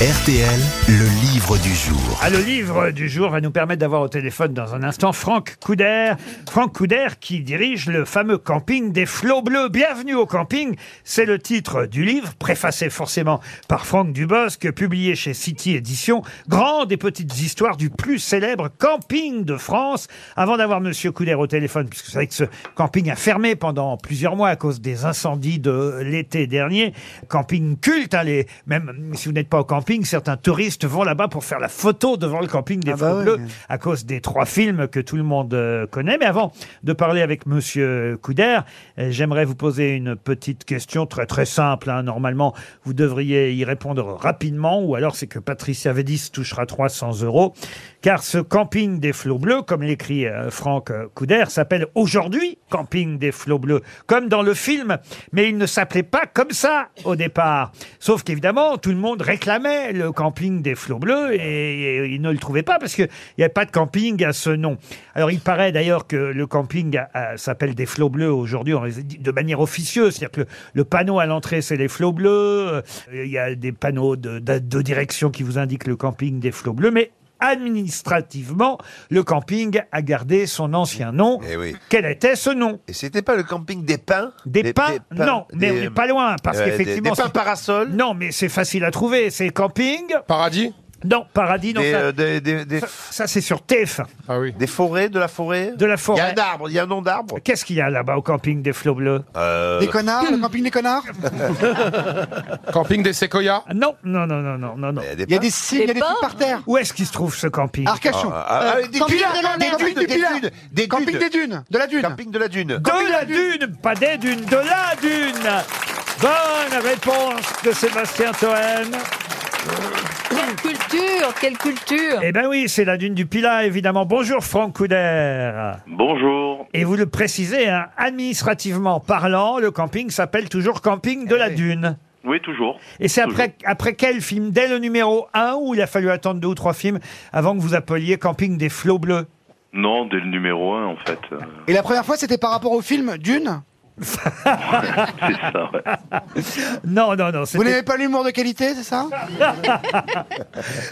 RTL, le livre du jour. Ah, le livre du jour va nous permettre d'avoir au téléphone dans un instant Franck Couder. Franck Couder qui dirige le fameux camping des flots bleus. Bienvenue au camping, c'est le titre du livre, préfacé forcément par Franck Dubosc, publié chez City Éditions. Grandes et petites histoires du plus célèbre camping de France. Avant d'avoir Monsieur Couder au téléphone, puisque vous savez que ce camping a fermé pendant plusieurs mois à cause des incendies de l'été dernier. Camping culte, hein, les- même si vous n'êtes pas au camping, certains touristes vont là-bas pour faire la photo devant le camping des Ah bah Bleus à cause des trois films que tout le monde euh, connaît. Mais avant de parler avec Monsieur Couder, euh, j'aimerais vous poser une petite question très très simple. hein. Normalement, vous devriez y répondre rapidement, ou alors c'est que Patricia Védis touchera 300 euros, car ce camping des flots bleus, comme l'écrit euh, Franck euh, Couder, s'appelle aujourd'hui Camping des flots bleus, comme dans le film, mais il ne s'appelait pas comme ça au départ. Sauf qu'évidemment, tout le monde réclamait le camping des flots bleus et, et il ne le trouvait pas parce qu'il n'y avait pas de camping à ce nom. Alors il paraît d'ailleurs que le camping s'appelle des flots bleus aujourd'hui de manière officieuse, c'est-à-dire que le, panneau à l'entrée c'est les flots bleus, euh, il y a des panneaux de, de- de direction qui vous indiquent le camping des flots bleus, mais administrativement, le camping a gardé son ancien nom. Eh oui. Quel était ce nom? Et c'était pas le camping des pins? Des pins? Non, mais on n'est pas loin, parce qu'effectivement... Des, des pins c'est- parasols? Non, mais c'est facile à trouver. C'est camping. Paradis? Non, paradis, non. des, ça, euh, des, des, des- ça- ça, c'est sur TF1. Ah oui. des forêts, de la forêt De la Il y a forêt. un arbre, il y a un nom d'arbre Qu'est-ce qu'il y a là-bas au camping des flots bleus euh, Des connards, le camping des connards Camping des séquoias Non, non, non, non, non, non, non. Il y a des Il y a pins des cygnes, il y a des trucs par terre. Où est-ce qu'il se trouve ce camping Arcachon. Ah, ah, ah, des camping dunes, de la des mer. dunes, des dunes, des Camping dunes. des dunes, de la dune. Camping de la dune. De la dune, pas des dunes, de la dune Bonne réponse de Sébastien Toen. Quelle culture, quelle culture Eh ben oui, c'est la dune du Pilat, évidemment. Bonjour Franck Couder. Bonjour. Et vous le précisez, hein, administrativement parlant, le camping s'appelle toujours camping de la dune. Oui, toujours. Et c'est après, après quel film? Dès le numéro 1 ou il a fallu attendre deux ou trois films avant que vous appeliez Camping des Flots Bleus? Non, dès le numéro 1, en fait. Euh, Et la première fois, c'était par rapport au film Dune? C'est ça, ouais. Non, non, non. Vous c'était- n'avez pas l'humour de qualité, c'est ça?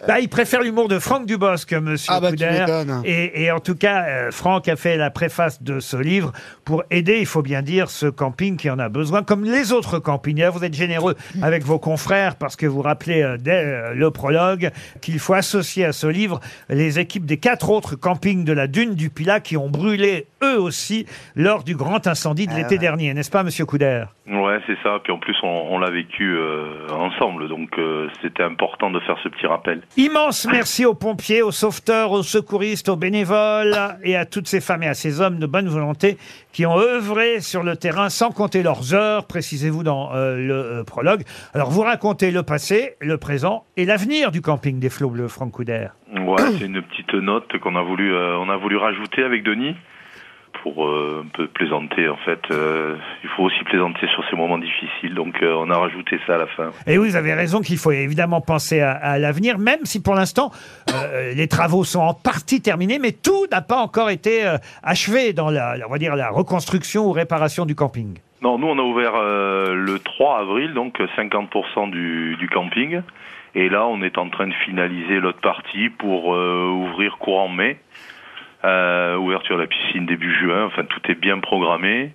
Bah, il préfère l'humour de Franck Dubosc, monsieur Ah bah, tu Couder. m'étonnes. Et, et en tout cas, euh, Franck a fait la préface de ce livre pour aider, il faut bien dire, ce camping qui en a besoin, comme les autres campingeurs. Vous êtes généreux avec vos confrères parce que vous rappelez euh, dès euh, le prologue qu'il faut associer à ce livre les équipes des quatre autres campings de la dune du Pilat qui ont brûlé eux aussi lors du grand incendie de l'été dernier, n'est-ce pas, monsieur Couder Ouais, c'est ça. Puis en plus, on, on l'a vécu euh, ensemble, donc euh, c'était important de faire ce petit rappel. Immense merci aux pompiers, aux sauveteurs, aux secouristes, aux bénévoles et à toutes ces femmes et à ces hommes de bonne volonté qui ont œuvré sur le terrain sans compter leurs heures, précisez-vous dans euh, le prologue. Alors vous racontez le passé, le présent et l'avenir du camping des Flots Bleus, Franck Couder. Ouais, c'est une petite note qu'on a voulu, on a voulu rajouter avec Denis pour euh, un peu plaisanter. En fait, Euh, il faut aussi plaisanter sur ces moments difficiles, donc euh, on a rajouté ça à la fin. Et vous avez raison qu'il faut évidemment penser à, à l'avenir, même si pour l'instant les travaux sont en partie terminés, mais tout n'a pas encore été achevé dans la, la- on va dire, la reconstruction ou réparation du camping. Non, nous on a ouvert euh, le 3 avril, donc 50% du, du camping. Et là, on est en train de finaliser l'autre partie pour euh, ouvrir courant mai. Euh, ouverture de la piscine début juin. Enfin, tout est bien programmé.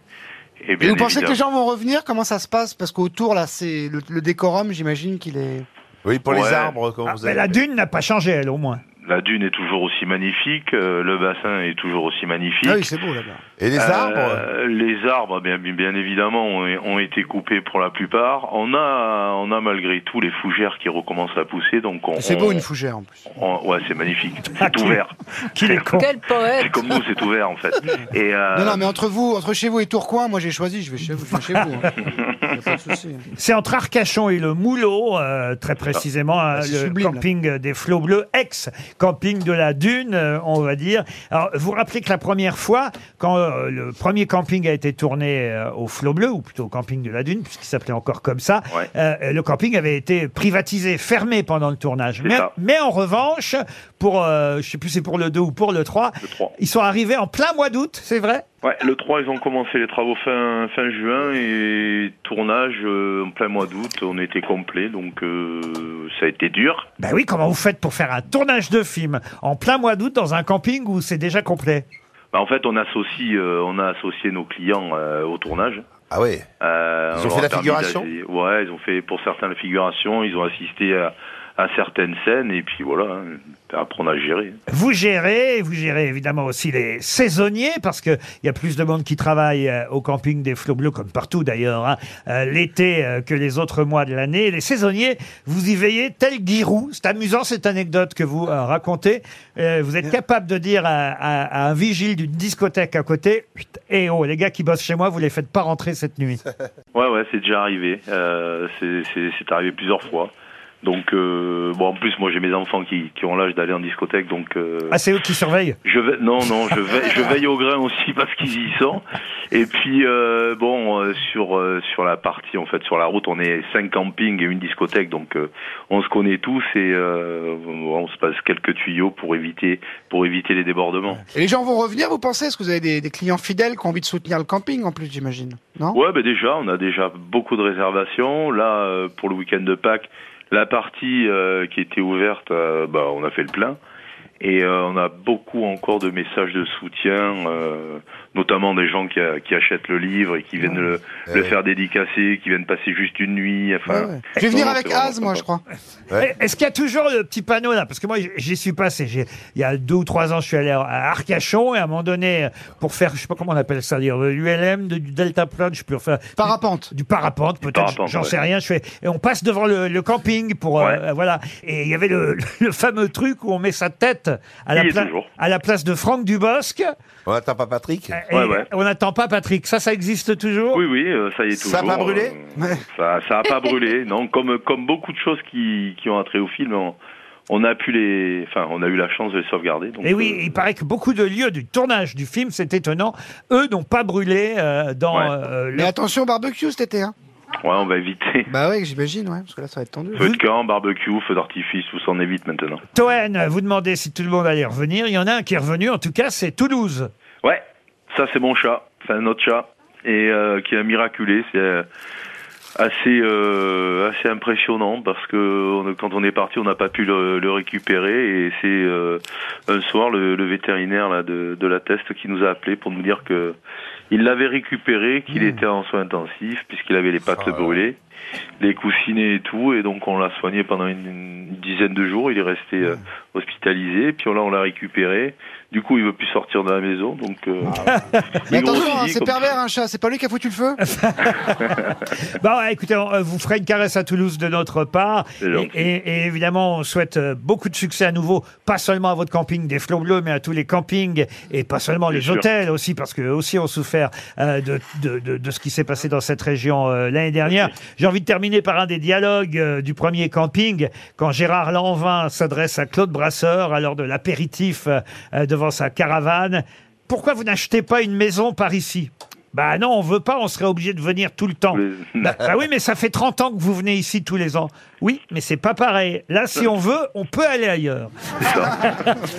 Et, vous pensez que les gens vont revenir? Comment ça se passe? Parce qu'autour, là, c'est le, le décorum, j'imagine qu'il est... Oui, pour les arbres, comme Ah, vous mais avez la dune n'a pas changé, elle, au moins. La dune est toujours aussi magnifique, euh, le bassin est toujours aussi magnifique. Ah oui, c'est beau, là-bas. Et les Euh, arbres Les arbres, bien, bien évidemment, ont, ont été coupés pour la plupart. On a, on a malgré tout les fougères qui recommencent à pousser, donc on. C'est beau, on- une fougère, en plus. on- ouais, c'est magnifique. Ah, C'est qui- ouvert. Qu'il est con. Quel poète C'est comme nous, c'est ouvert en fait. Et euh, Non, non, mais entre vous, entre chez vous et Tourcoing, moi j'ai choisi, je vais chez vous. Je vais chez vous hein. Souci. C'est entre Arcachon et le Moulot, euh, très précisément, hein, c'est le sublime, là. camping des Flots Bleus, ex-camping de la Dune, euh, on va dire. Alors, vous rappelez que la première fois, quand euh, le premier camping a été tourné euh, au Flots Bleus, ou plutôt au camping de la Dune, puisqu'il s'appelait encore comme ça, Ouais. euh, le camping avait été privatisé, fermé pendant le tournage. C'est Mais, ça. mais en revanche, pour, euh, je sais plus si c'est pour le 2 ou pour le 3, Le 3. ils sont arrivés en plein mois d'août, c'est vrai? Ouais, le 3, ils ont commencé les travaux fin, fin juin et tournage euh, en plein mois d'août, on était complet, donc euh, ça a été dur. Ben oui, comment vous faites pour faire un tournage de film en plein mois d'août dans un camping où c'est déjà complet? Bah, en fait, on associe, euh, on a associé nos clients euh, au tournage. Ah ouais. Euh, Ils on ont fait a la figuration? Ouais, ils ont fait pour certains la figuration, ils ont assisté à, à certaines scènes et puis voilà. hein. Après, on a géré. Vous gérez, vous gérez évidemment aussi les saisonniers parce que il y a plus de monde qui travaille euh, au camping des Flots Bleus comme partout d'ailleurs hein, euh, l'été euh, que les autres mois de l'année. Les saisonniers, vous y veillez tel Giroud. C'est amusant cette anecdote que vous racontez. Vous êtes capable de dire à, à- à un vigile d'une discothèque à côté, Chut, eh oh les gars qui bossent chez moi, vous les faites pas rentrer cette nuit. Ouais, ouais, c'est déjà arrivé. Euh, c'est arrivé plusieurs fois. Donc, euh, bon, en plus, moi, j'ai mes enfants qui, qui ont l'âge d'aller en discothèque, donc. euh, Ah c'est eux qui surveillent. Je vais, non, non, je veille, je veille au grain aussi parce qu'ils y sont. Et puis euh, bon, euh, sur euh, sur la partie en fait sur la route, on est cinq campings et une discothèque, donc euh, on se connaît tous et euh, on se passe quelques tuyaux pour éviter pour éviter les débordements. Et les gens vont revenir, vous pensez? Est-ce que vous avez des, des clients fidèles qui ont envie de soutenir le camping en plus, j'imagine Non? Ouais, ben déjà, on a déjà beaucoup de réservations. Là, euh, pour le week-end de Pâques, la partie euh, qui était ouverte, euh, bah, on a fait le plein. Et euh, on a beaucoup encore de messages de soutien, euh, notamment des gens qui, a- qui achètent le livre et qui viennent le, le faire dédicacer, qui viennent passer juste une nuit. Enfin, Ouais, ouais. Je vais venir avec Az, moi, je crois. Ouais. Eh, Est-ce qu'il y a toujours le petit panneau là? Parce que moi, j'y suis passé. Il y a deux ou trois ans, je suis allé à Arcachon et à un moment donné, pour faire, je sais pas comment on appelle ça, dire l'ULM, du delta plane, je peux refaire Parapente. du parapente, peut-être, parapente, j'en ouais. sais rien. Je fais et on passe devant le, le camping pour euh, voilà. Et il y avait le, le fameux truc où on met sa tête à la, Il y est pla- toujours. à la place de Franck Dubosc. On n'attend pas Patrick Et Ouais, ouais. on n'attend pas Patrick. Ça, ça existe toujours? Oui, oui, euh, ça y est Ça a toujours. pas brûlé euh. Ça, ça a pas brûlé. Non, comme comme beaucoup de choses qui qui ont attrait au film, on, on a pu les, enfin, on a eu la chance de les sauvegarder. Donc, Et oui, euh, il paraît que beaucoup de lieux du tournage du film, c'est étonnant, eux n'ont pas brûlé euh, dans Ouais. euh, le- Mais attention au barbecue cet été, hein ouais, on va éviter. Bah ouais, j'imagine, ouais, parce que là, ça va être tendu. Feu de camp, barbecue, feu d'artifice, tout on évite maintenant. Toen, vous demandez si tout le monde allait revenir. Il y en a un qui est revenu, en tout cas, c'est Toulouse. Ouais, ça c'est mon chat, c'est un autre chat, et euh, qui a miraculé, c'est euh, assez euh, assez impressionnant parce que on- quand on est parti, on n'a pas pu le, le récupérer, et c'est euh, un soir le, le vétérinaire là de, de la test qui nous a appelé pour nous dire que il l'avait récupéré, qu'il était en soins intensifs puisqu'il avait les pattes Ah. brûlées, les coussinets et tout, et donc on l'a soigné pendant une, une dizaine de jours. Il est resté euh, hospitalisé, puis là on l'a récupéré. Du coup, il veut plus sortir de la maison, donc. euh, Mais il attention, hein, c'est pervers un chat, c'est pas lui qui a foutu le feu Bon, écoutez, on euh, vous ferez une caresse à Toulouse de notre part. Et, gentil. et- et évidemment, on souhaite beaucoup de succès à nouveau, pas seulement à votre camping des Flots Bleus, mais à tous les campings, et pas seulement les sûr. hôtels aussi, parce qu'eux aussi ont souffert euh, de, de, de- ce qui s'est passé dans cette région euh, l'année dernière. J'ai envie de terminer par un des dialogues euh, du premier camping, quand Gérard Lanvin s'adresse à Claude Brasseur, à l'heure de l'apéritif devant sa caravane. Pourquoi vous n'achetez pas une maison par ici? Bah non, on veut pas, on serait obligé de venir tout le temps. Bah, bah oui, mais ça fait 30 ans que vous venez ici tous les ans. Oui, mais c'est pas pareil. Là, si on veut, on peut aller ailleurs.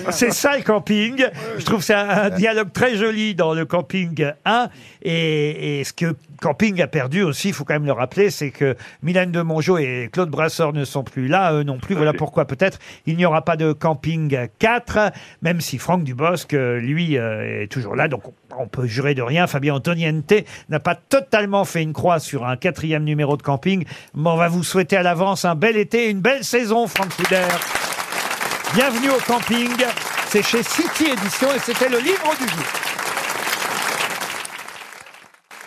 c'est ça le camping. Je trouve que c'est un, dialogue très joli dans le camping 1. Et, et ce que camping a perdu aussi, il faut quand même le rappeler, c'est que Mylène de Mongeau et Claude Brasseur ne sont plus là, eux non plus. Voilà pourquoi peut-être il n'y aura pas de camping 4, même si Franck Dubosc, euh, lui, euh, est toujours là. Donc on- on peut jurer de rien. Fabien Antoniente n'a pas totalement fait une croix sur un quatrième numéro de camping. Mais on va vous souhaiter à l'avance un bel été, et une belle saison, Franck Couder. Bienvenue au camping. C'est chez City Édition et c'était le livre du jour.